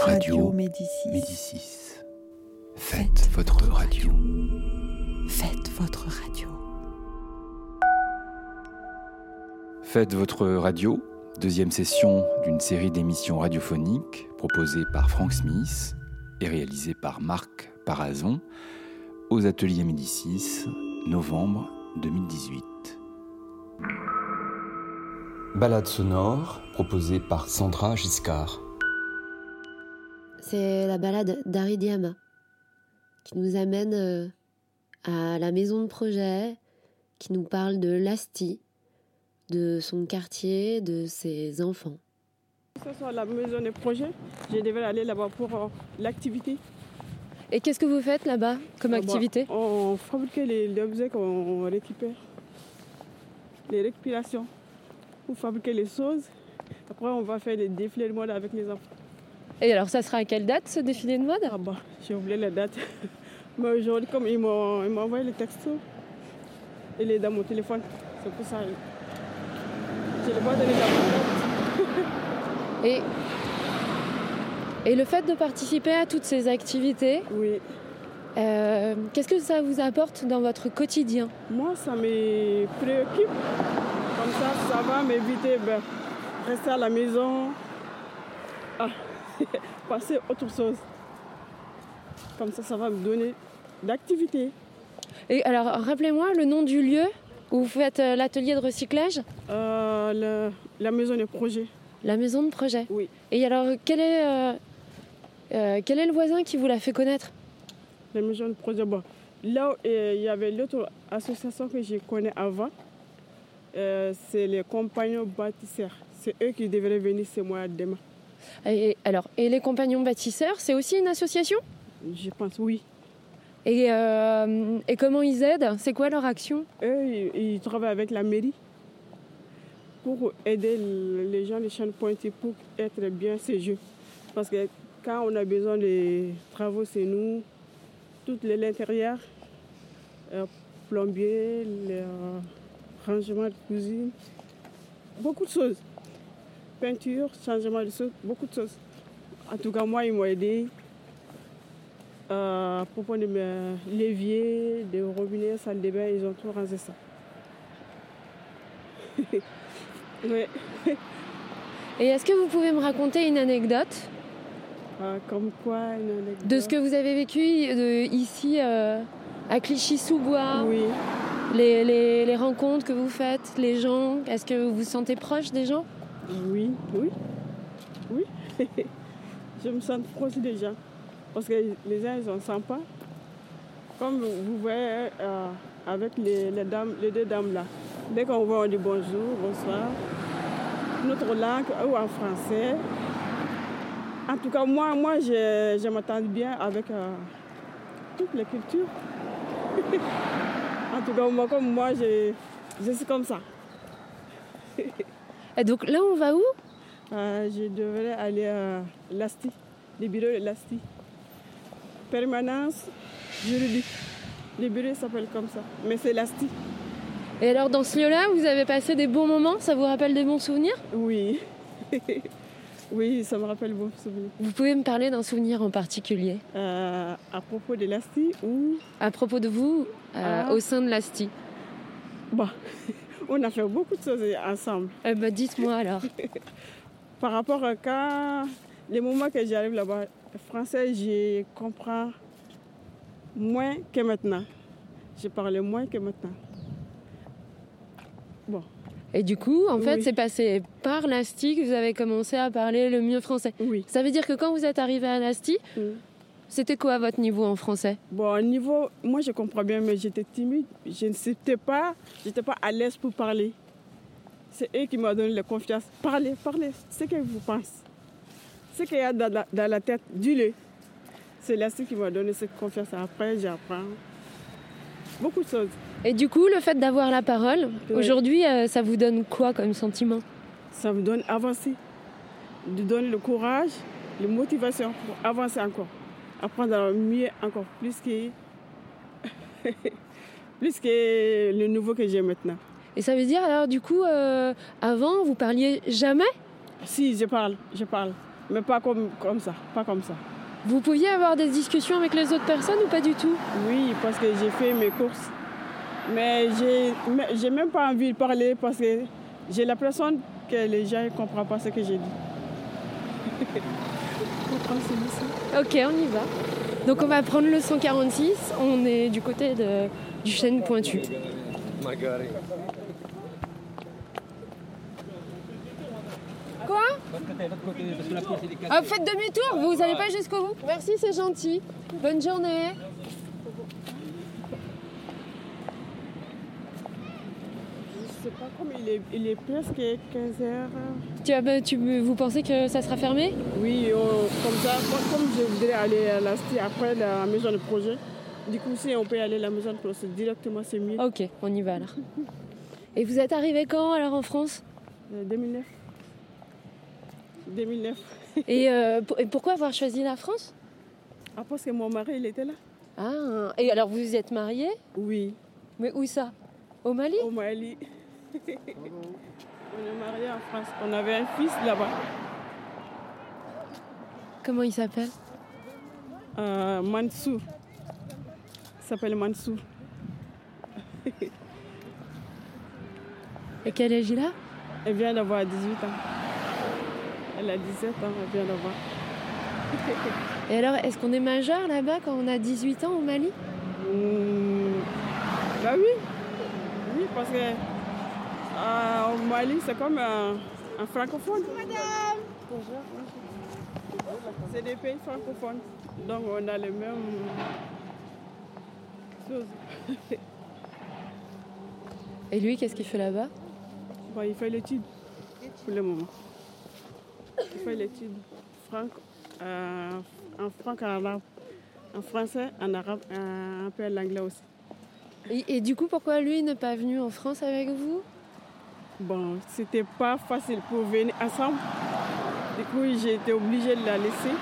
Radio Médicis. Médicis. Faites votre radio. Faites votre radio. Faites votre radio, deuxième session d'une série d'émissions radiophoniques proposée par Frank Smith et réalisée par Marc Parazon aux ateliers Médicis, novembre 2018. Balade sonore proposée par Sandra Giscard. C'est la balade d'Ari Diama qui nous amène euh, à la maison de projet, qui nous parle de l'Asti, de son quartier, de ses enfants. Ce soit la maison de projet, je devais aller là-bas pour euh, l'activité. Et qu'est-ce que vous faites là-bas comme Ah bah, activité? On fabrique les, les objets qu'on récupère, les récupérations, pour fabriquer les choses. Après, on va faire des défilés de mode avec les enfants. Et alors ça sera à quelle date ce défilé de mode? Ah bah, j'ai oublié la date. Mais aujourd'hui, comme ils m'ont ils m'ont envoyé les textos, il est dans mon téléphone. C'est pour ça. Je pas donné dans mon compte. Et, et le fait de participer à toutes ces activités, Oui. euh, qu'est-ce que ça vous apporte dans votre quotidien? Moi, ça me préoccupe. Comme ça, ça va m'éviter ben, rester à la maison, ah, passer à autre chose. Comme ça, ça va me donner d'activité. Et alors rappelez-moi le nom du lieu où vous faites euh, l'atelier de recyclage Euh, le- la maison des projets, La maison de projet. oui. Et alors quel est, euh, quel est le voisin qui vous l'a fait connaître? La maison de projet, bon. Là, il y avait l'autre association que je connais avant. C'est les compagnons bâtisseurs. C'est eux qui devraient venir, c'est moi demain. Et, alors, et les compagnons bâtisseurs, c'est aussi une association? Je pense, oui. et, euh, et comment ils aident? C'est quoi leur action? Eux, ils, ils travaillent avec la mairie pour aider les gens de chaîne pointée pour être bien ces jeux. Parce que quand on a besoin de travaux, c'est nous, tout l'intérieur, euh, plombier, le euh, rangement de cuisine, beaucoup de choses. Peinture, changement de choses, beaucoup de choses. En tout cas, moi, ils m'ont aidé. Euh, à propos de mes l'évier, des robinets, salle de bain, ils ont tout rangé ça. Et est-ce que vous pouvez me raconter une anecdote? Ah, comme quoi, une anecdote. de ce que vous avez vécu de- ici euh, à Clichy-sous-Bois? Oui, les, les- les rencontres que vous faites, les gens Est-ce que vous vous sentez proche des gens? Oui, oui, oui. Je me sens proche des gens. Parce que les gens, ils sont sympas. Comme vous voyez euh, avec les, dames, les deux dames là. Dès qu'on voit, on dit bonjour, bonsoir. Notre langue, ou en français. En tout cas, moi, moi je, je m'entends bien avec euh, toutes les cultures. en tout cas, moi, comme moi, je suis comme ça. Et donc là, on va où? Euh, je devrais aller à l'ASTI, les bureaux de l'ASTI. Permanence juridique. Les bureaux s'appellent comme ça, mais c'est l'ASTI. Et alors, dans ce lieu-là, vous avez passé des bons moments? Ça vous rappelle des bons souvenirs? Oui. oui, ça me rappelle bon souvenir. Vous pouvez me parler d'un souvenir en particulier? Euh, à propos de l'ASTI, ou? À propos de vous euh, Ah. au sein de l'ASTI? Bon, on a fait beaucoup de choses ensemble. Eh ben, Dites-moi alors. Par rapport à quand, les moments que j'arrive là-bas, français, je comprends moins que maintenant. Je parle moins que maintenant. Bon, Et du coup, en fait, Oui. c'est passé par l'ASTI que vous avez commencé à parler le mieux français. oui. Ça veut dire que quand vous êtes arrivé à l'ASTI, Mm. C'était quoi votre niveau en français? Bon, au niveau, moi je comprends bien, mais j'étais timide. Je ne sais pas, j'étais pas à l'aise pour parler. C'est eux qui m'ont donné la confiance. Parlez, parlez, ce que vous pensez. Ce qu'il y a dans la, dans la tête, dis-le. C'est là qui m'a donné cette confiance. Après, j'apprends beaucoup de choses. Et du coup, le fait d'avoir la parole, Oui. aujourd'hui, euh, ça vous donne quoi comme sentiment? Ça me donne avancer, de donner le courage, la motivation pour avancer encore. Apprendre à mieux encore, plus que, plus que le nouveau que j'ai maintenant. Et ça veut dire alors du coup, euh, avant, vous parliez jamais? Si, je parle, je parle. Mais pas comme, comme ça, pas comme ça. Vous pouviez avoir des discussions avec les autres personnes ou pas du tout? Oui, parce que j'ai fait mes courses. Mais j'ai même pas envie de parler parce que j'ai l'impression que les gens ne comprennent pas ce que j'ai dit. On prend celui-ci. Ok, on y va. Donc on va prendre le 146, on est du côté de, du chêne pointu. Quoi? Ah, vous faites demi-tour, vous n'allez pas jusqu'au bout Merci, c'est gentil. Bonne journée. Je sais pas comme il est, il est presque 15 heures. Tu as- tu, vous pensez que ça sera fermé? Oui, on- comme ça, moi, comme je voudrais aller à la après la maison de projet, du coup, si on peut aller à la maison de projet directement, c'est mieux. Ok, on y va alors. Et vous êtes arrivé quand alors en France? Euh, 2009. 2009. et, euh, pour- et pourquoi avoir choisi la France? Ah, parce que mon mari, il était là Ah, et alors vous vous êtes marié? Oui, Mais où ça? Au Mali? Au Mali. On est mariés en France. On avait un fils là-bas, Comment il s'appelle? Euh, Mansour. Il s'appelle Mansour. Et quel âge il a? Elle vient d'avoir 18 ans. Elle a 17 ans, elle vient d'avoir. Et alors, est-ce qu'on est majeur là-bas quand on a 18 ans au Mali? Hmm, Bah oui, oui, parce que euh, au Mali, c'est comme un, un francophone. Madame Bonjour. C'est des pays francophones, donc on a les mêmes choses. Et lui, qu'est-ce qu'il fait là-bas? Bon, il fait l'étude pour le moment. Il fait l'étude franc, euh, en franc, en arabe, en français, en arabe, euh, un peu l'anglais aussi. et, et du coup, pourquoi lui n'est pas venu en France avec vous? Bon, c'était pas facile pour venir ensemble. Du coup, j'ai été obligée de la laisser.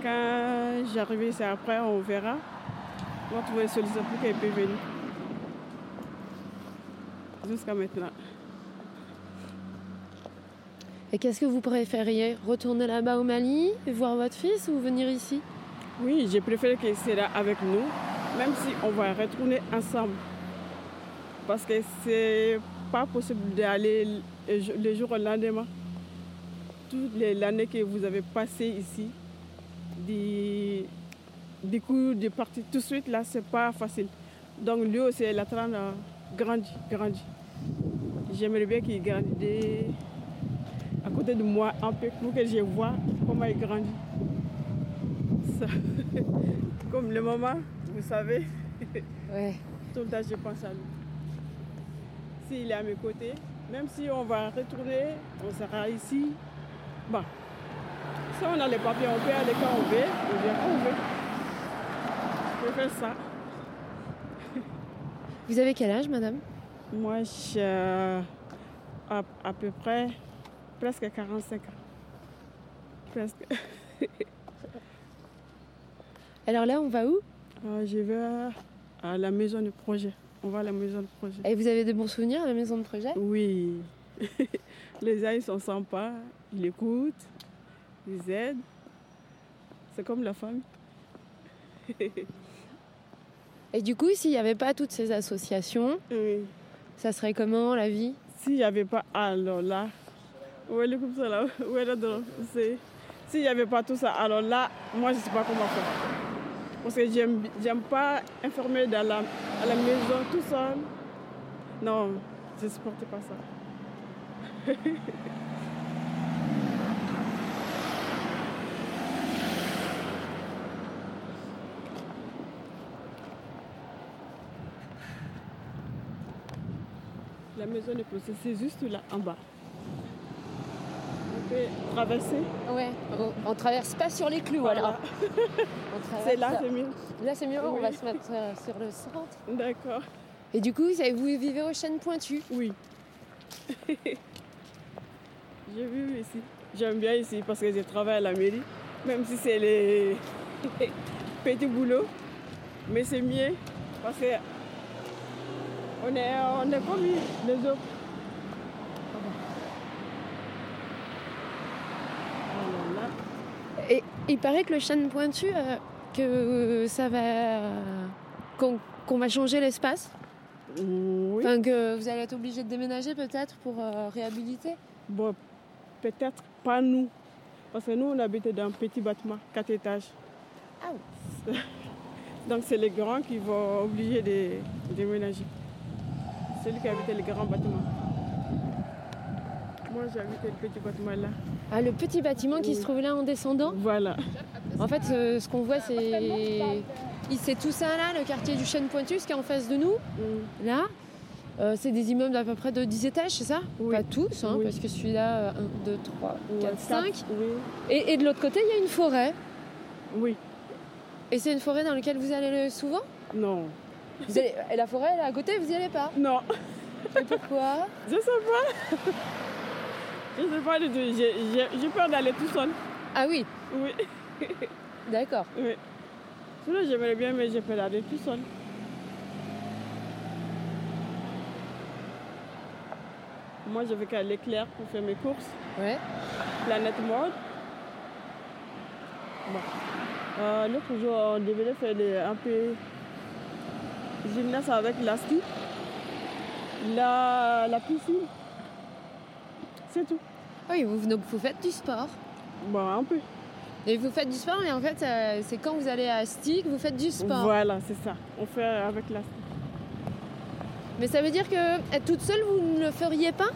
Quand j'arrivais, c'est après, on verra. On va trouver une solution pour qu'elle puisse venir. Jusqu'à maintenant. Et qu'est-ce que vous préfériez Retourner là-bas au Mali, et voir votre fils ou venir ici? Oui, j'ai préféré qu'elle soit avec nous, même si on va retourner ensemble. Parce que c'est pas possible d'aller le jour- au lendemain. Toute les- l'année que vous avez passée ici, du, du coup, de partir tout de suite, là, c'est pas facile. Donc lui aussi, il train de grandir, grandir. J'aimerais bien qu'il grandisse à côté de moi un peu pour que je vois comment il grandit. Ça. Comme le moment, vous savez, Ouais. tout le temps je pense à lui. S'il est à mes côtés, même si on va retourner, on sera ici. Bon, si on a les papiers, on peut aller quand on veut, on vient quand on veut. Je préfère ça. Vous avez quel âge, madame? Moi, j'ai euh, à, à peu près presque 45 ans. Presque. Alors là, on va où? Euh, je vais à la maison de projet. On va à la maison de projet. Et vous avez de bons souvenirs à la maison de projet? Oui. Les gens, ils sont sympas. Ils écoutent. Ils aident. C'est comme la famille. Et du coup, s'il n'y avait pas toutes ces associations, Oui. ça serait comment la vie? S'il n'y avait pas... Alors là... S'il n'y avait pas tout ça, alors là, moi, je ne sais pas comment faire. Parce que j'aime pas enfermer dans la, à la maison tout seul. Non, je ne supporte pas ça. La maison procès, c'est juste là, en bas. Traverser. Ouais. On, on traverse pas sur les clous Voilà. alors. On traverse C'est là, c'est mieux. Là, c'est mieux. On va se mettre euh, sur le centre. D'accord. Et du coup, vous vivez aux chaînes pointues. Oui. J'ai vu ici. J'aime bien ici parce que je travaille à la mairie, même si c'est les petits boulots. Mais c'est mieux parce que on est, on est comme les autres. Alors Et il paraît que le chêne pointu, euh, que ça va. qu'on va changer l'espace. Oui. Enfin, que vous allez être obligé de déménager peut-être pour euh, réhabiliter. Bon, peut-être pas nous. Parce que nous, on habitait dans un petit bâtiment, quatre étages. Ah Donc, c'est les grands qui vont obliger de déménager. Celui qui habitait les grands bâtiments. Moi, j'habitais le petit bâtiment là. Ah, le petit bâtiment qui se trouve là en descendant. Voilà. En fait, euh, ce qu'on voit, c'est. C'est tout ça là, le quartier du chêne pointu, ce qui est en face de nous. Mm. Là, euh, c'est des immeubles d'à peu près de 10 étages, c'est ça Oui. Pas tous, hein, Oui. parce que celui-là, 1, 2, 3, 4, 5. Oui. Et, et de l'autre côté, il y a une forêt. Oui. Et c'est une forêt dans laquelle vous allez le- souvent Non. Vous allez- Et la forêt, elle est à côté, vous n'y allez pas Non. Et pourquoi Je sais pas. Je sais pas du tout. J'ai- peur d'aller tout seul. Ah oui, Oui. d'accord. Oui. Sinon, j'aimerais bien, mais j'ai peur d'aller tout seul. Moi, je vais qu'à l'éclair pour faire mes courses. Ouais. Planète mode. Bon. Euh, L'autre jour, on devait faire des, un peu gymnase avec la ski. La, la piscine. C'est tout. Oui, vous, faites du sport. Bon, un peu. Et vous faites du sport, mais en fait, euh, c'est quand vous allez à Stick, vous faites du sport. Voilà, c'est ça. On fait avec la. Mais ça veut dire que être toute seule, vous ne le feriez pas?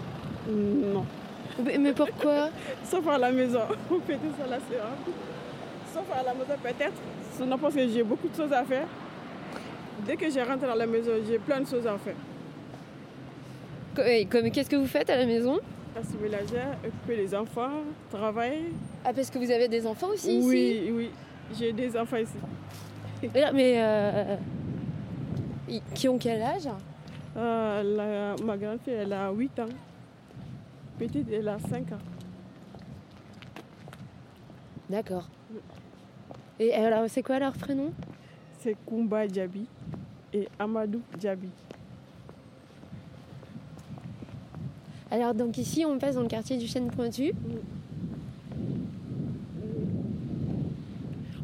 Non. Mais mais pourquoi? Sauf à la maison. On fait tout ça un peu. Sauf à la maison peut-être. Sinon parce que j'ai beaucoup de choses à faire. Dès que je rentre dans la maison, j'ai plein de choses à faire. Et comme- Qu'est-ce que vous faites à la maison? Passer ménagère, occuper les enfants, travailler. Ah, parce que vous avez des enfants aussi ici oui, oui. J'ai des enfants ici. Mais, euh, qui ont quel âge? Euh, la- ma grande fille, elle a 8 ans. Petite, elle a 5 ans. D'accord. Et alors, c'est quoi leur prénom? C'est Kumba Djabi et Amadou Djabi. Alors, donc ici, on passe dans le quartier du Chêne Pointu.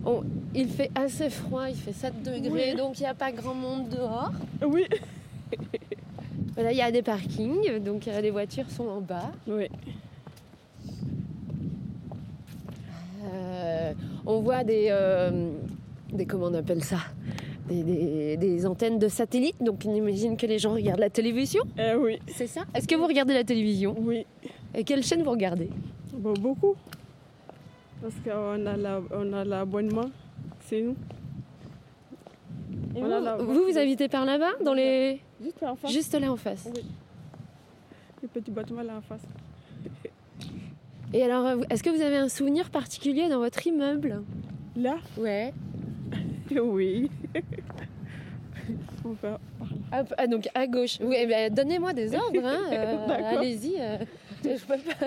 On- il fait assez froid, il fait 7 degrés, Oui. donc il n'y a pas grand monde dehors. Oui. Voilà, il y a des parkings, donc euh, les voitures sont en bas. Oui. Euh, on voit des, euh, des. Comment on appelle ça? Des, des- des antennes de satellite, donc on imagine que les gens regardent la télévision. Eh oui. C'est ça Est-ce que vous regardez la télévision? Oui. Et quelle chaîne vous regardez? Bon, beaucoup. Parce qu'on a la- on a l'abonnement, c'est nous. Et vous, a la- vous, vous habitez par là-bas dans les... Juste en face. Juste là en face. Oui. Le petit bâtiment là en face. Et alors, euh, est-ce que vous avez un souvenir particulier dans votre immeuble? Là? Ouais. Oui. On. Ah, ah, donc à gauche. Oui, eh ben, donnez-moi des ordres. hein, euh. Allez-y. euh, je peux pas.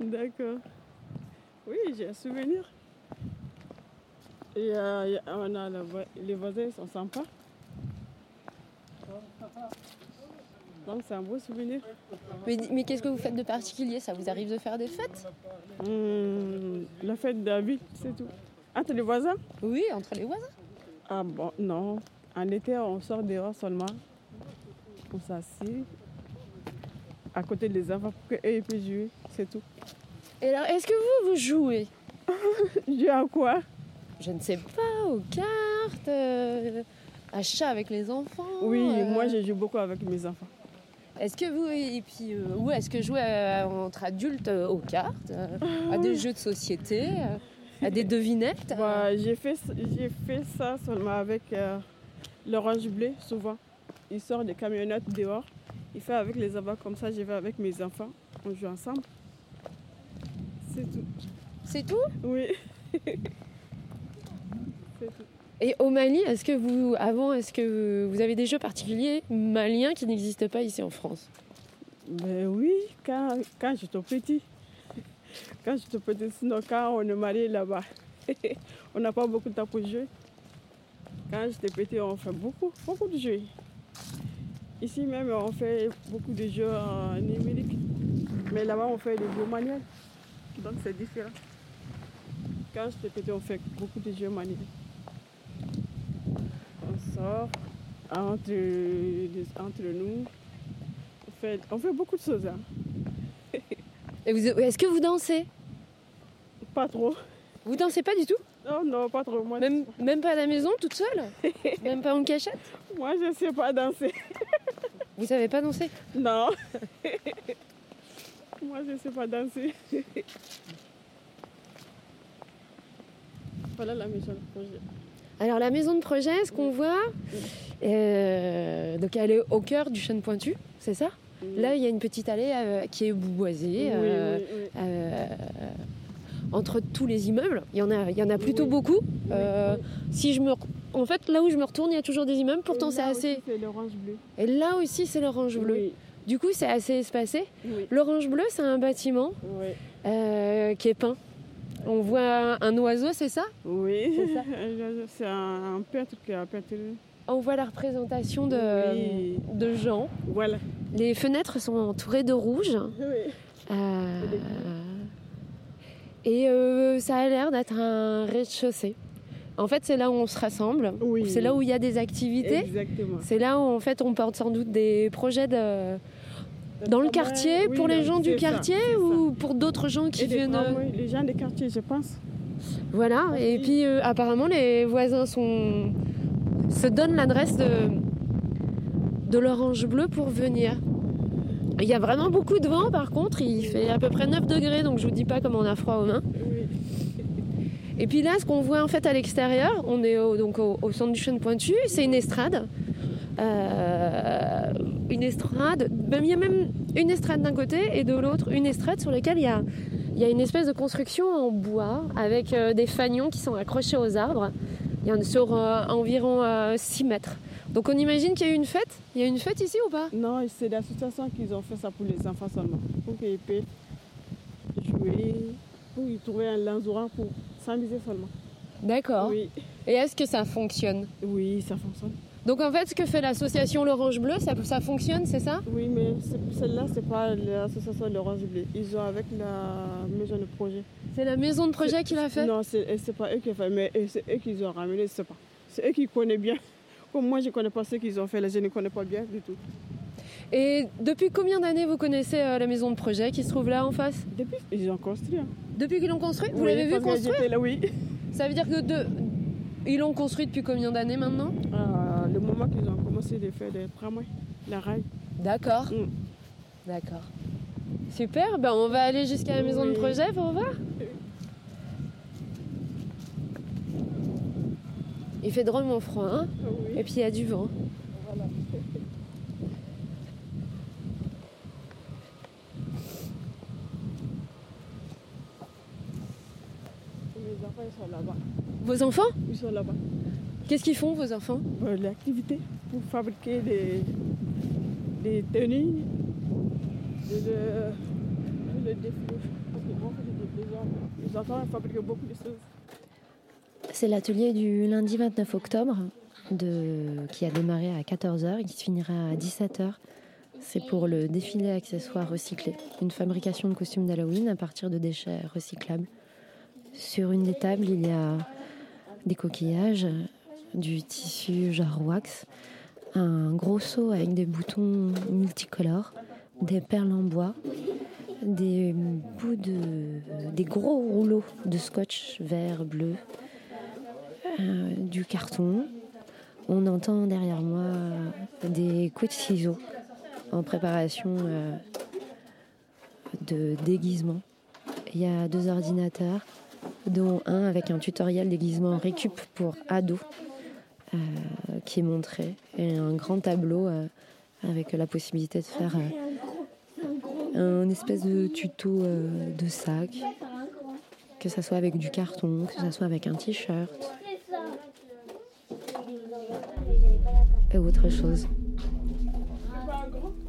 D'accord. Oui, j'ai un souvenir. Et euh, on a vo- les voisins, sont sympas. Donc c'est un beau souvenir. Mais, mais qu'est-ce que vous faites de particulier? Ça vous arrive de faire des fêtes? Hum, la fête de la ville, c'est tout. Entre les voisins? Oui, entre les voisins. Ah bon, non. En été, on sort dehors seulement. On s'assied à côté des enfants pour qu'eux puissent jouer, c'est tout. Et alors, est-ce que vous, vous jouez? Jouer à quoi? Je ne sais pas, aux cartes, euh, à chat avec les enfants Oui, euh, moi je joue beaucoup avec mes enfants. Est-ce que vous, et puis, euh, ou est-ce que jouer euh, entre adultes euh, aux cartes, euh, à des jeux de société, euh, à des devinettes Bah, j'ai fait, j'ai fait ça seulement avec euh, l'orange bleu, souvent. Il sort des camionnettes dehors. Il fait avec les enfants comme ça, je vais avec mes enfants. On joue ensemble. C'est tout. C'est tout? Oui. C'est tout. Et au Mali, est-ce que vous, avant, est-ce que vous avez des jeux particuliers maliens qui n'existent pas ici en France? Ben oui, quand, quand j'étais petit. Quand j'étais petit, sinon quand on est marié là-bas, on n'a pas beaucoup de temps pour jouer. Quand j'étais petit, on fait beaucoup, beaucoup de jeux. Ici même, on fait beaucoup de jeux en numérique. Mais là-bas, on fait des jeux manuels. Donc c'est différent. quand j'étais petit, on fait beaucoup de jeux manuels. On sort entre, entre nous. On fait, on fait beaucoup de choses. hein. Et vous- Est-ce que vous dansez? Pas trop. Vous dansez pas du tout? Non, non, pas trop. Moi, même, même pas à la maison, toute seule? Même pas en cachette? Moi je sais pas danser. Vous savez pas danser? Non. moi, je sais pas danser. voilà la maison de projet. Alors la maison de projet, ce qu'on voit, euh, donc elle est au cœur du chêne pointu, c'est ça? Là, il y a une petite allée euh, qui est boisée euh, oui, oui. euh, entre tous les immeubles. Il y en a, il y en a plutôt beaucoup. Si je me, en fait, là où je me retourne, il y a toujours des immeubles. Pourtant, c'est là assez. aussi, C'est l'orange bleu. Et là aussi, c'est l'orange bleu. Du coup, c'est assez espacé. L'orange bleu, c'est un bâtiment qui est peint. On voit un oiseau, c'est ça? Oui, c'est un, un peintre qui a peinturé. On voit la représentation de, Oui. de gens. Voilà. Les fenêtres sont entourées de rouge. Oui. Euh, et euh, ça a l'air d'être un rez-de-chaussée. En fait, c'est là où on se rassemble. Oui. C'est là où il y a des activités. Exactement. C'est là où en fait on porte sans doute des projets de... dans le quartier Oui, pour les gens du ça, quartier ou pour d'autres gens qui Et des viennent. euh, les gens des quartiers, je pense. Voilà. Et puis euh, apparemment les voisins sont se donnent l'adresse de de l'orange bleu pour venir. Il y a vraiment beaucoup de vent par contre, il fait à peu près 9 degrés donc je vous dis pas comment on a froid aux mains. Et puis là, ce qu'on voit en fait à l'extérieur, on est au, donc au, au centre du chêne pointu, c'est une estrade. Euh, une estrade, même- il y a même une estrade d'un côté et de l'autre une estrade sur laquelle il y a, il y a une espèce de construction en bois avec euh, des fanions qui sont accrochés aux arbres. Il y en a sur euh, environ 6 mètres. Donc on imagine qu'il y a eu une fête. Il y a une fête ici ou pas? Non, c'est l'association qui ont fait ça pour les enfants seulement. Pour qu'ils puissent jouer, pour y trouver un endroit pour s'amuser seulement. D'accord. Oui. Et est-ce que ça fonctionne? Oui, ça fonctionne. Donc en fait, ce que fait l'association L'Orange Bleu, ça, ça fonctionne, c'est ça? Oui, mais celle-là, c'est pas l'association L'Orange Bleu. Ils ont avec la maison de projet. C'est la maison de projet qui l'a fait? Non, c'est pas eux qui ont fait, mais c'est eux qui ont ramené, je sais pas. C'est eux qui connaissent bien. Comme moi, je connais pas ce qu'ils ont fait, les je ne connais pas bien du tout. Et depuis combien d'années vous connaissez euh, la maison de projet qui se trouve là en face? Depuis, ils ont construit. hein. Depuis qu'ils l'ont construite Vous Oui, l'avez vu construire? là, oui. Ça veut dire que de... ils l'ont construit depuis combien d'années maintenant? Ah, le moment qu'ils ont commencé de faire des tramways, la rail. D'accord. Mm. D'accord. Super, ben on va aller jusqu'à la maison de projet pour voir. Il fait drôlement froid, hein Oui. Et puis il y a du vent. Voilà. Mes enfants, ils sont là-bas. Vos enfants? Ils sont là-bas. Qu'est-ce qu'ils font, vos enfants Euh, L'activité pour fabriquer des, des tenues, de, de. Les enfants ils fabriquent beaucoup de choses. C'est l'atelier du lundi 29 octobre de... qui a démarré à 14h et qui se finira à 17h. C'est pour le défilé accessoires recyclés, une fabrication de costumes d'Halloween à partir de déchets recyclables. Sur une des tables, il y a des coquillages, du tissu genre wax, un gros seau avec des boutons multicolores, des perles en bois, des bouts de. des gros rouleaux de scotch vert, bleu, euh, du carton. On entend derrière moi des coups de ciseaux en préparation euh, de déguisement. Il y a deux ordinateurs, dont un avec un tutoriel déguisement récup pour ados euh, qui est montré, et un grand tableau euh, avec la possibilité de faire euh, un espèce de tuto euh, de sac, que ça soit avec du carton, que ça soit avec un t-shirt et autre chose.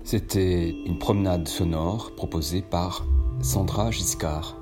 C'était une promenade sonore proposée par Sandra Giscard.